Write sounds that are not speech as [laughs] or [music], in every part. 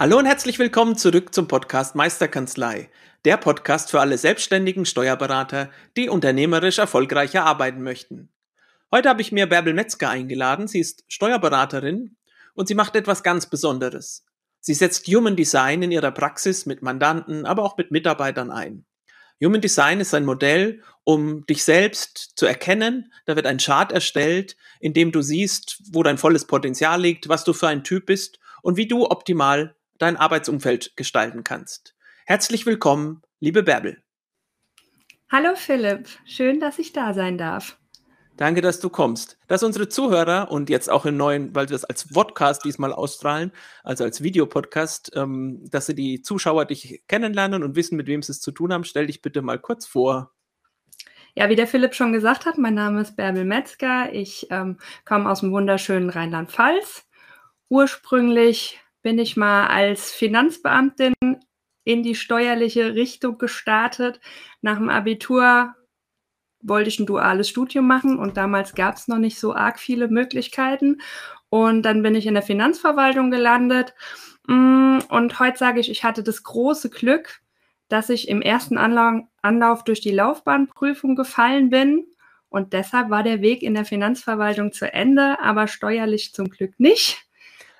Hallo und herzlich willkommen zurück zum Podcast Meisterkanzlei. Der Podcast für alle selbstständigen Steuerberater, die unternehmerisch erfolgreicher arbeiten möchten. Heute habe ich mir Bärbel Metzger eingeladen. Sie ist Steuerberaterin und sie macht etwas ganz Besonderes. Sie setzt Human Design in ihrer Praxis mit Mandanten, aber auch mit Mitarbeitern ein. Human Design ist ein Modell, um dich selbst zu erkennen. Da wird ein Chart erstellt, in dem du siehst, wo dein volles Potenzial liegt, was du für ein Typ bist und wie du optimal dein Arbeitsumfeld gestalten kannst. Herzlich willkommen, liebe Bärbel. Hallo Philipp, schön, dass ich da sein darf. Danke, dass du kommst. Dass unsere Zuhörer und jetzt auch im neuen, weil wir es als Podcast diesmal ausstrahlen, also als Videopodcast, ähm, dass sie die Zuschauer dich kennenlernen und wissen, mit wem sie es zu tun haben, stell dich bitte mal kurz vor. Ja, wie der Philipp schon gesagt hat, mein Name ist Bärbel Metzger. Ich ähm, komme aus dem wunderschönen Rheinland-Pfalz. Ursprünglich bin ich mal als Finanzbeamtin in die steuerliche Richtung gestartet. Nach dem Abitur wollte ich ein duales Studium machen und damals gab es noch nicht so arg viele Möglichkeiten. Und dann bin ich in der Finanzverwaltung gelandet. Mm, und heute sage ich, ich hatte das große Glück, dass ich im ersten Anlauf durch die Laufbahnprüfung gefallen bin. Und deshalb war der Weg in der Finanzverwaltung zu Ende, aber steuerlich zum Glück nicht.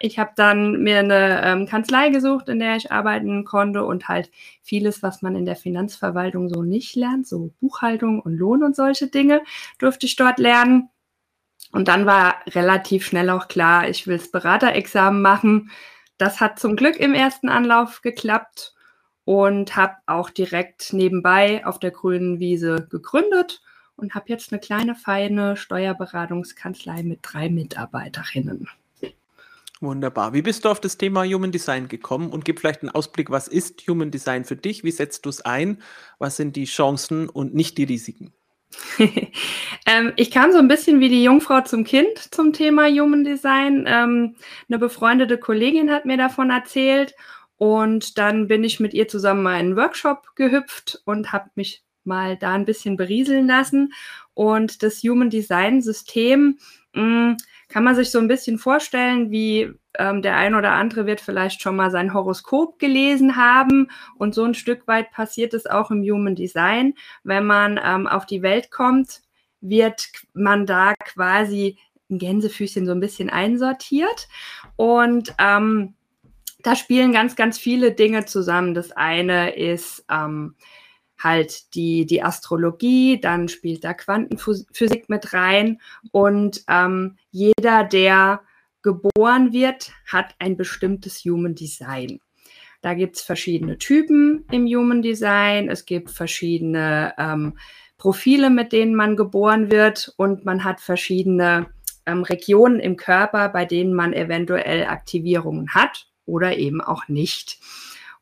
Ich habe dann mir eine ähm, Kanzlei gesucht, in der ich arbeiten konnte und halt vieles, was man in der Finanzverwaltung so nicht lernt, so Buchhaltung und Lohn und solche Dinge, durfte ich dort lernen. Und dann war relativ schnell auch klar, ich will das Beraterexamen machen. Das hat zum Glück im ersten Anlauf geklappt und habe auch direkt nebenbei auf der grünen Wiese gegründet und habe jetzt eine kleine feine Steuerberatungskanzlei mit drei Mitarbeiterinnen. Wunderbar. Wie bist du auf das Thema Human Design gekommen und gib vielleicht einen Ausblick, was ist Human Design für dich? Wie setzt du es ein? Was sind die Chancen und nicht die Risiken? [laughs] ähm, ich kam so ein bisschen wie die Jungfrau zum Kind zum Thema Human Design. Ähm, eine befreundete Kollegin hat mir davon erzählt und dann bin ich mit ihr zusammen mal in einen Workshop gehüpft und habe mich mal da ein bisschen berieseln lassen. Und das Human Design System mh, mm, kann man sich so ein bisschen vorstellen, wie ähm, der ein oder andere wird vielleicht schon mal sein Horoskop gelesen haben und so ein Stück weit passiert es auch im Human Design. Wenn man ähm, auf die Welt kommt, wird man da quasi ein Gänsefüßchen so ein bisschen einsortiert und ähm, da spielen ganz, ganz viele Dinge zusammen. Das eine ist ähm, halt die, die Astrologie, dann spielt da Quantenphysik mit rein und ähm, jeder, der geboren wird, hat ein bestimmtes Human Design. Da gibt es verschiedene Typen im Human Design, es gibt verschiedene ähm, Profile, mit denen man geboren wird und man hat verschiedene ähm, Regionen im Körper, bei denen man eventuell Aktivierungen hat oder eben auch nicht.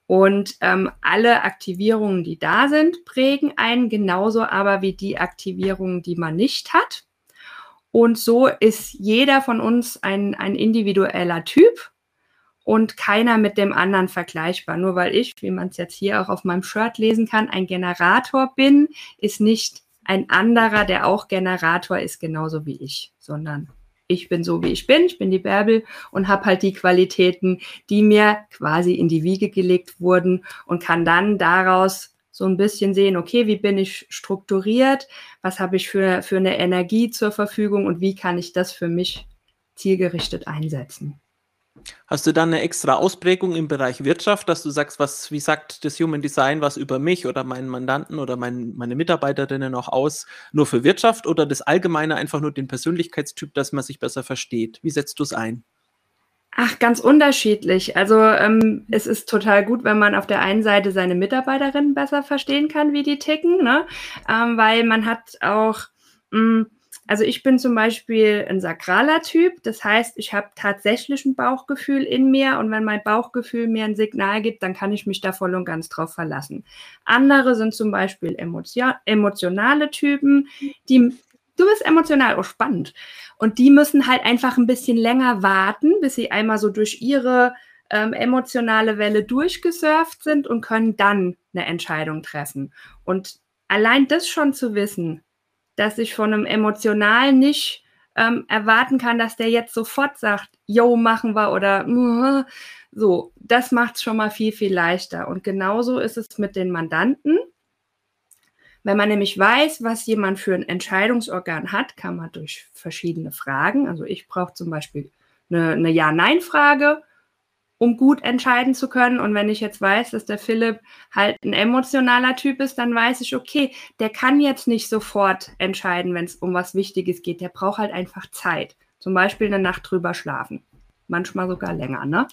Und ähm, alle Aktivierungen, die da sind, prägen einen genauso aber wie die Aktivierungen, die man nicht hat. Und so ist jeder von uns ein, ein individueller Typ und keiner mit dem anderen vergleichbar. Nur weil ich, wie man es jetzt hier auch auf meinem Shirt lesen kann, ein Generator bin, ist nicht ein anderer, der auch Generator ist, genauso wie ich, sondern ich bin so, wie ich bin, ich bin die Bärbel und habe halt die Qualitäten, die mir quasi in die Wiege gelegt wurden und kann dann daraus so ein bisschen sehen, okay, wie bin ich strukturiert, was habe ich für, für eine Energie zur Verfügung und wie kann ich das für mich zielgerichtet einsetzen. Hast du dann eine extra Ausprägung im Bereich Wirtschaft, dass du sagst, was, wie sagt das Human Design was über mich oder meinen Mandanten oder mein, meine Mitarbeiterinnen auch aus, nur für Wirtschaft oder das Allgemeine einfach nur den Persönlichkeitstyp, dass man sich besser versteht? Wie setzt du es ein? Ach, ganz unterschiedlich. Also ähm, es ist total gut, wenn man auf der einen Seite seine Mitarbeiterinnen besser verstehen kann, wie die ticken, ne? Ähm, weil man hat auch mh, hm, Also ich bin zum Beispiel ein sakraler Typ, das heißt, ich habe tatsächlich ein Bauchgefühl in mir und wenn mein Bauchgefühl mir ein Signal gibt, dann kann ich mich da voll und ganz drauf verlassen. Andere sind zum Beispiel emotion emotionale Typen, die du bist emotional, oh spannend. Und die müssen halt einfach ein bisschen länger warten, bis sie einmal so durch ihre ähm, emotionale Welle durchgesurft sind und können dann eine Entscheidung treffen. Und allein das schon zu wissen, dass ich von einem Emotionalen nicht ähm, erwarten kann, dass der jetzt sofort sagt, yo, machen wir oder so, das macht es schon mal viel, viel leichter. Und genauso ist es mit den Mandanten. Wenn man nämlich weiß, was jemand für ein Entscheidungsorgan hat, kann man durch verschiedene Fragen, also ich brauche zum Beispiel eine, eine Ja-Nein-Frage um gut entscheiden zu können. Und wenn ich jetzt weiß, dass der Philipp halt ein emotionaler Typ ist, dann weiß ich, okay, der kann jetzt nicht sofort entscheiden, wenn es um was Wichtiges geht. Der braucht halt einfach Zeit. Zum Beispiel eine Nacht drüber schlafen. Manchmal sogar länger, ne?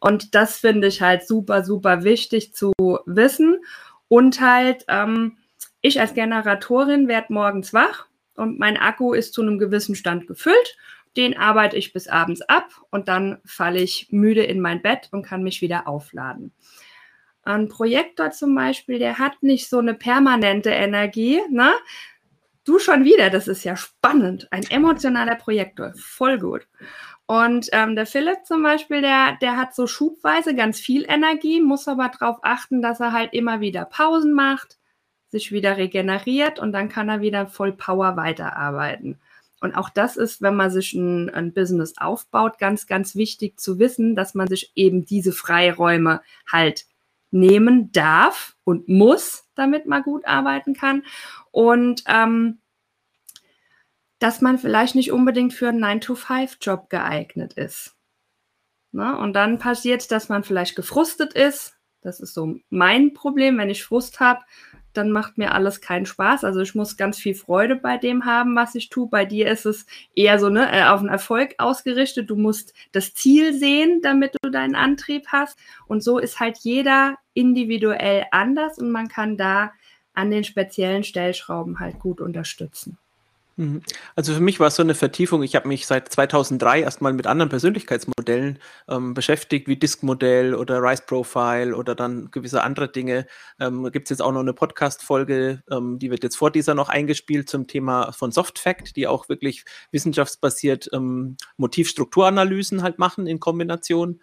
Und das finde ich halt super, super wichtig zu wissen. Und halt, ähm, ich als Generatorin werde morgens wach und mein Akku ist zu einem gewissen Stand gefüllt den arbeite ich bis abends ab und dann falle ich müde in mein Bett und kann mich wieder aufladen. Ein Projektor zum Beispiel, der hat nicht so eine permanente Energie. Ne? Du schon wieder, das ist ja spannend. Ein emotionaler Projektor, voll gut. Und ähm, der Philipp zum Beispiel, der, der hat so schubweise ganz viel Energie, muss aber darauf achten, dass er halt immer wieder Pausen macht, sich wieder regeneriert und dann kann er wieder voll Power weiterarbeiten. Und auch das ist, wenn man sich ein, ein, Business aufbaut, ganz, ganz wichtig zu wissen, dass man sich eben diese Freiräume halt nehmen darf und muss, damit man gut arbeiten kann. Und ähm, dass man vielleicht nicht unbedingt für einen 9-to-5-Job geeignet ist. Ne? Und dann passiert, dass man vielleicht gefrustet ist. Das ist so mein Problem, wenn ich Frust habe, dann macht mir alles keinen Spaß. Also ich muss ganz viel Freude bei dem haben, was ich tue. Bei dir ist es eher so ne, äh, auf den Erfolg ausgerichtet. Du musst das Ziel sehen, damit du deinen Antrieb hast. Und so ist halt jeder individuell anders und man kann da an den speziellen Stellschrauben halt gut unterstützen. Mhm. Also für mich war es so eine Vertiefung. Ich habe mich seit 2003 erstmal mit anderen Persönlichkeitsmodellen ähm, beschäftigt, wie Disk-Modell oder Rise Profile oder dann gewisse andere Dinge. Ähm, Gibt es jetzt auch noch eine Podcast-Folge, ähm, die wird jetzt vor dieser noch eingespielt zum Thema von Soft Fact, die auch wirklich wissenschaftsbasiert ähm, Motivstrukturanalysen halt machen in Kombination.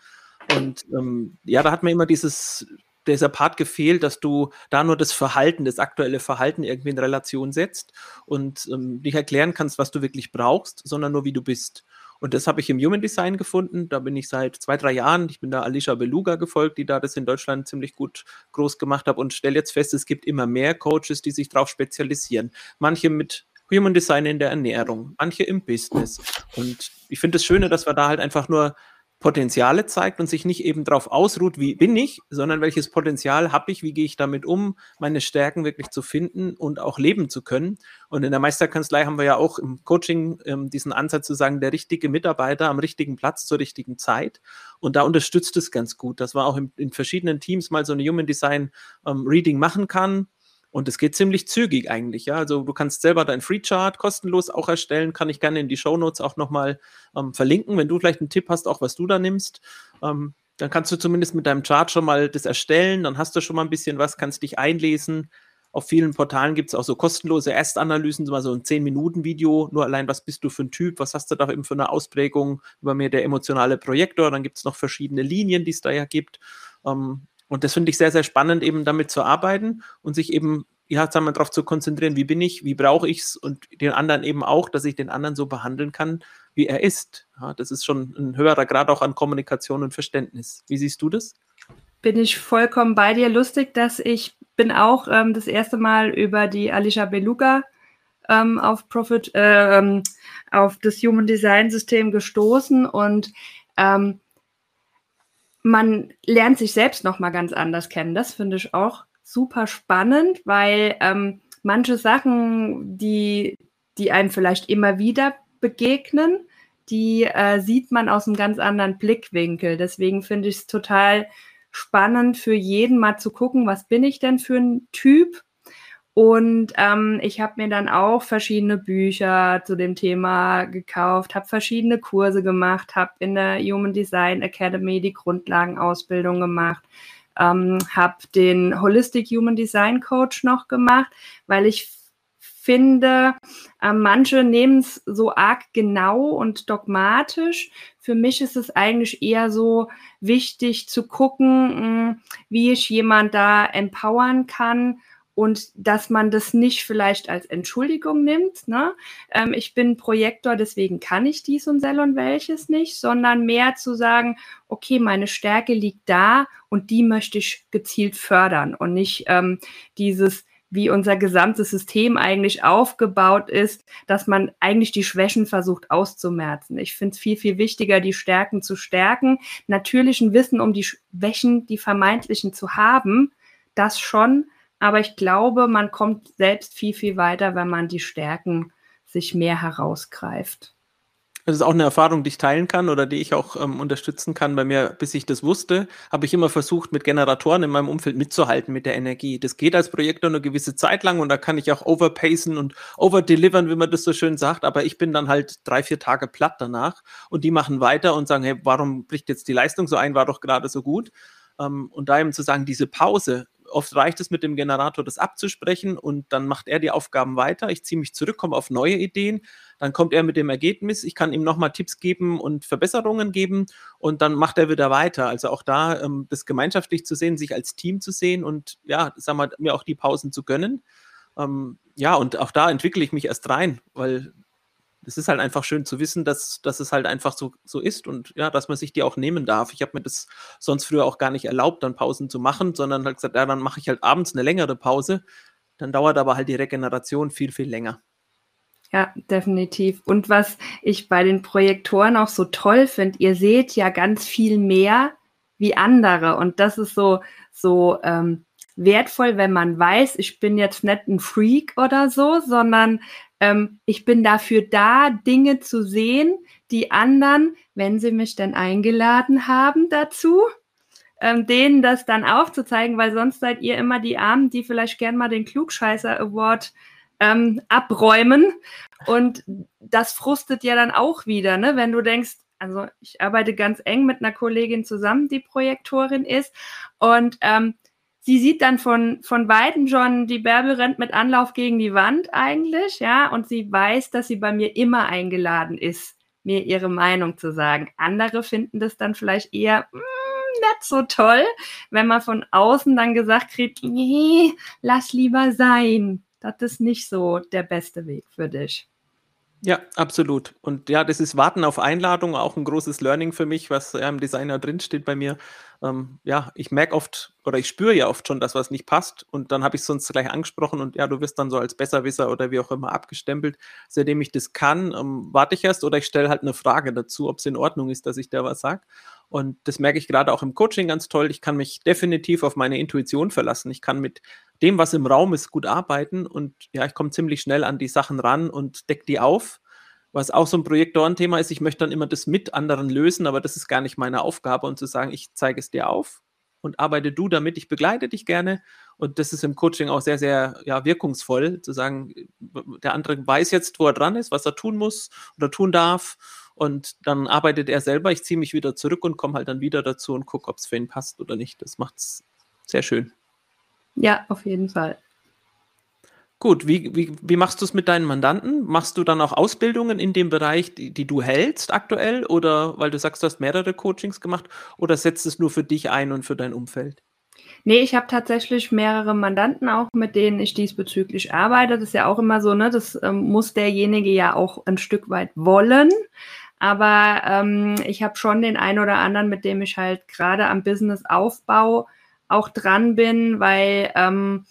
Und ähm, ja, da hat man immer dieses dieser Part gefehlt, dass du da nur das Verhalten, das aktuelle Verhalten irgendwie in Relation setzt und ähm, nicht erklären kannst, was du wirklich brauchst, sondern nur wie du bist. Und das habe ich im Human Design gefunden. Da bin ich seit zwei, drei Jahren. Ich bin da Alicia Beluga gefolgt, die da das in Deutschland ziemlich gut groß gemacht hat und stelle jetzt fest, es gibt immer mehr Coaches, die sich darauf spezialisieren. Manche mit Human Design in der Ernährung, manche im Business. Und ich finde es das Schöne, dass wir da halt einfach nur Potenziale zeigt und sich nicht eben darauf ausruht, wie bin ich, sondern welches Potenzial habe ich, wie gehe ich damit um, meine Stärken wirklich zu finden und auch leben zu können. Und in der Meisterkanzlei haben wir ja auch im Coaching ähm, diesen Ansatz zu sagen, der richtige Mitarbeiter am richtigen Platz zur richtigen Zeit. Und da unterstützt es ganz gut, dass man auch in, in verschiedenen Teams mal so eine Human Design ähm, Reading machen kann und es geht ziemlich zügig eigentlich, ja. Also du kannst selber dein Free Chart kostenlos auch erstellen, kann ich gerne in die Show Notes auch nochmal ähm, verlinken, wenn du vielleicht einen Tipp hast, auch was du da nimmst. Ähm, dann kannst du zumindest mit deinem Chart schon mal das erstellen, dann hast du schon mal ein bisschen was, kannst dich einlesen. Auf vielen Portalen gibt es auch so kostenlose Erstanalysen, mal so ein 10-Minuten-Video, nur allein, was bist du für ein Typ, was hast du da eben für eine Ausprägung, über mir der emotionale Projektor, dann gibt es noch verschiedene Linien, die es da ja gibt. Ähm, und das finde ich sehr, sehr spannend, eben damit zu arbeiten und sich eben, ja, sagen wir, darauf zu konzentrieren, wie bin ich, wie brauche ich es und den anderen eben auch, dass ich den anderen so behandeln kann, wie er ist. Ja, das ist schon ein höherer Grad auch an Kommunikation und Verständnis. Wie siehst du das? Bin ich vollkommen bei dir. Lustig, dass ich bin auch ähm, das erste Mal über die Alicia Beluga ähm, auf Profit, äh, ähm, auf das Human Design System gestoßen und ähm, man lernt sich selbst noch mal ganz anders kennen. Das finde ich auch super spannend, weil ähm, manche Sachen, die, die einem vielleicht immer wieder begegnen, die äh, sieht man aus einem ganz anderen Blickwinkel. Deswegen finde ich es total spannend für jeden mal zu gucken, was bin ich denn für ein Typ Und ähm, ich habe mir dann auch verschiedene Bücher zu dem Thema gekauft, habe verschiedene Kurse gemacht, habe in der Human Design Academy die Grundlagenausbildung gemacht, ähm, habe den Holistic Human Design Coach noch gemacht, weil ich finde, äh, manche nehmen es so arg genau und dogmatisch. Für mich ist es eigentlich eher so wichtig zu gucken, mh, hm, wie ich jemand da empowern kann und dass man das nicht vielleicht als Entschuldigung nimmt. Ne? Ähm, ich bin Projektor, deswegen kann ich dies und sel und welches nicht, sondern mehr zu sagen, okay, meine Stärke liegt da und die möchte ich gezielt fördern und nicht ähm, dieses, wie unser gesamtes System eigentlich aufgebaut ist, dass man eigentlich die Schwächen versucht auszumerzen. Ich finde es viel, viel wichtiger, die Stärken zu stärken, natürlich ein Wissen um die Schwächen, die vermeintlichen zu haben, das schon, aber ich glaube, man kommt selbst viel, viel weiter, wenn man die Stärken sich mehr herausgreift. Das ist auch eine Erfahrung, die ich teilen kann oder die ich auch ähm, unterstützen kann. Bei mir, bis ich das wusste, habe ich immer versucht, mit Generatoren in meinem Umfeld mitzuhalten mit der Energie. Das geht als Projektor eine gewisse Zeit lang und da kann ich auch overpacen und overdelivern, wie man das so schön sagt. Aber ich bin dann halt drei, vier Tage platt danach und die machen weiter und sagen, hey, warum bricht jetzt die Leistung so ein? War doch gerade so gut. Ähm, und da eben zu sagen, diese Pause, oft reicht es mit dem Generator, das abzusprechen und dann macht er die Aufgaben weiter. Ich ziehe mich zurück, komme auf neue Ideen. Dann kommt er mit dem Ergebnis. Ich kann ihm nochmal Tipps geben und Verbesserungen geben und dann macht er wieder weiter. Also auch da ähm, das gemeinschaftlich zu sehen, sich als Team zu sehen und ja, sagen wir, mir auch die Pausen zu gönnen. Ähm, ja, und auch da entwickle ich mich erst rein, weil es ist halt einfach schön zu wissen, dass, dass es halt einfach so, so ist und ja, dass man sich die auch nehmen darf. Ich habe mir das sonst früher auch gar nicht erlaubt, dann Pausen zu machen, sondern halt gesagt, ja, dann mache ich halt abends eine längere Pause. Dann dauert aber halt die Regeneration viel, viel länger. Ja, definitiv. Und was ich bei den Projektoren auch so toll finde, ihr seht ja ganz viel mehr wie andere. Und das ist so, so ähm, wertvoll, wenn man weiß, ich bin jetzt nicht ein Freak oder so, sondern ähm, ich bin dafür da, Dinge zu sehen, die anderen, wenn sie mich denn eingeladen haben dazu, ähm, denen das dann aufzuzeigen, weil sonst seid ihr immer die Armen, die vielleicht gern mal den Klugscheißer Award ähm, abräumen. Und das frustet ja dann auch wieder, ne? wenn du denkst, also ich arbeite ganz eng mit einer Kollegin zusammen, die Projektorin ist. Und ähm, sie sieht dann von, von Weitem schon, die Bärbel rennt mit Anlauf gegen die Wand eigentlich, ja, und sie weiß, dass sie bei mir immer eingeladen ist, mir ihre Meinung zu sagen. Andere finden das dann vielleicht eher mm, nicht so toll, wenn man von außen dann gesagt kriegt, nee, lass lieber sein. Das ist nicht so der beste Weg für dich. Ja, absolut. Und ja, das ist Warten auf Einladung, auch ein großes Learning für mich, was ja, im Designer drinsteht bei mir. Ähm, ja, ich merke oft oder ich spüre ja oft schon, dass was nicht passt und dann habe ich es sonst gleich angesprochen und ja, du wirst dann so als Besserwisser oder wie auch immer abgestempelt. Seitdem ich das kann, ähm, warte ich erst oder ich stelle halt eine Frage dazu, ob es in Ordnung ist, dass ich da was sage. Und das merke ich gerade auch im Coaching ganz toll. Ich kann mich definitiv auf meine Intuition verlassen. Ich kann mit dem, was im Raum ist, gut arbeiten und ja, ich komme ziemlich schnell an die Sachen ran und decke die auf. Was auch so ein Projektorenthema ist, ich möchte dann immer das mit anderen lösen, aber das ist gar nicht meine Aufgabe und zu sagen, ich zeige es dir auf und arbeite du damit, ich begleite dich gerne. Und das ist im Coaching auch sehr, sehr ja, wirkungsvoll, zu sagen, der andere weiß jetzt, wo er dran ist, was er tun muss oder tun darf. Und dann arbeitet er selber, ich ziehe mich wieder zurück und komme halt dann wieder dazu und gucke, ob es für ihn passt oder nicht. Das macht es sehr schön. Ja, auf jeden Fall. Gut, wie, wie, wie machst du es mit deinen Mandanten? Machst du dann auch Ausbildungen in dem Bereich, die, die, du hältst aktuell? Oder weil du sagst, du hast mehrere Coachings gemacht? Oder setzt es nur für dich ein und für dein Umfeld? Nee, ich habe tatsächlich mehrere Mandanten auch, mit denen ich diesbezüglich arbeite. Das ist ja auch immer so, ne? Das ähm, muss derjenige ja auch ein Stück weit wollen. Aber ähm, ich habe schon den einen oder anderen, mit dem ich halt gerade am Businessaufbau auch dran bin, weil ähm,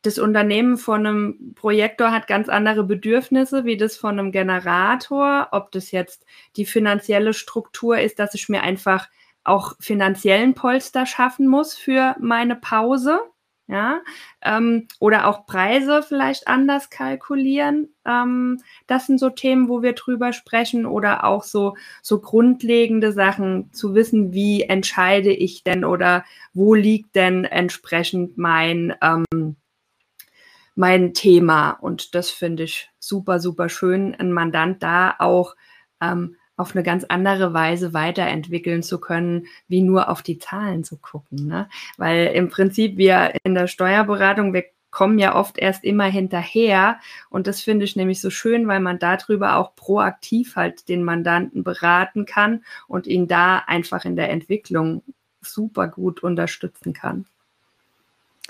das Unternehmen von einem Projektor hat ganz andere Bedürfnisse wie das von einem Generator. Ob das jetzt die finanzielle Struktur ist, dass ich mir einfach auch finanziellen Polster schaffen muss für meine Pause, ja, ähm, oder auch Preise vielleicht anders kalkulieren. Ähm, das sind so Themen, wo wir drüber sprechen oder auch so, so grundlegende Sachen zu wissen, wie entscheide ich denn oder wo liegt denn entsprechend mein, ähm, mein Thema. Und das finde ich super, super schön, einen Mandant da auch ähm, auf eine ganz andere Weise weiterentwickeln zu können, wie nur auf die Zahlen zu gucken. Ne? Weil im Prinzip wir in der Steuerberatung, wir kommen ja oft erst immer hinterher. Und das finde ich nämlich so schön, weil man darüber auch proaktiv halt den Mandanten beraten kann und ihn da einfach in der Entwicklung super gut unterstützen kann.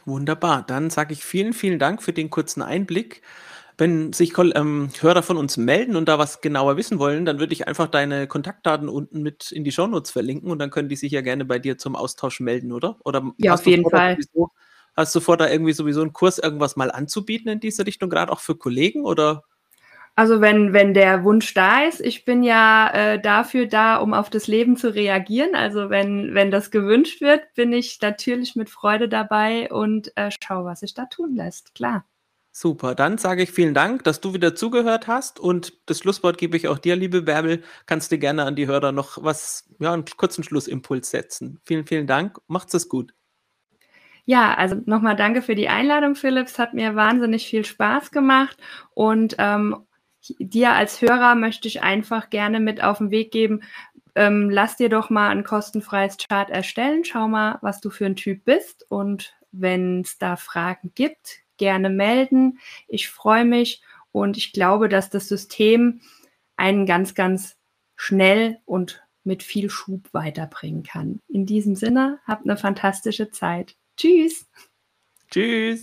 Wunderbar. Dann sage ich vielen, vielen Dank für den kurzen Einblick. Wenn sich ähm, Hörer von uns melden und da was genauer wissen wollen, dann würde ich einfach deine Kontaktdaten unten mit in die Shownotes verlinken und dann können die sich ja gerne bei dir zum Austausch melden, oder? Oder ja, auf jeden Fall. Sowieso, Hast du vor, da irgendwie sowieso einen Kurs irgendwas mal anzubieten in diese Richtung, gerade auch für Kollegen oder? Also wenn, wenn der Wunsch da ist, ich bin ja äh, dafür da, um auf das Leben zu reagieren. Also wenn, wenn das gewünscht wird, bin ich natürlich mit Freude dabei und äh, schau, was sich da tun lässt. Klar. Super, dann sage ich vielen Dank, dass du wieder zugehört hast und das Schlusswort gebe ich auch dir, liebe Bärbel. Kannst du gerne an die Hörer noch was, ja, einen kurzen Schlussimpuls setzen. Vielen, vielen Dank. Macht's es gut. Ja, also nochmal danke für die Einladung, Philips. Hat mir wahnsinnig viel Spaß gemacht. Und ähm, dir als Hörer möchte ich einfach gerne mit auf den Weg geben. Ähm, lass dir doch mal ein kostenfreies Chart erstellen. Schau mal, was du für ein Typ bist. Und wenn es da Fragen gibt, gerne melden. Ich freue mich und ich glaube, dass das System einen ganz, ganz schnell und mit viel Schub weiterbringen kann. In diesem Sinne, habt eine fantastische Zeit. Tschüss. Tschüss.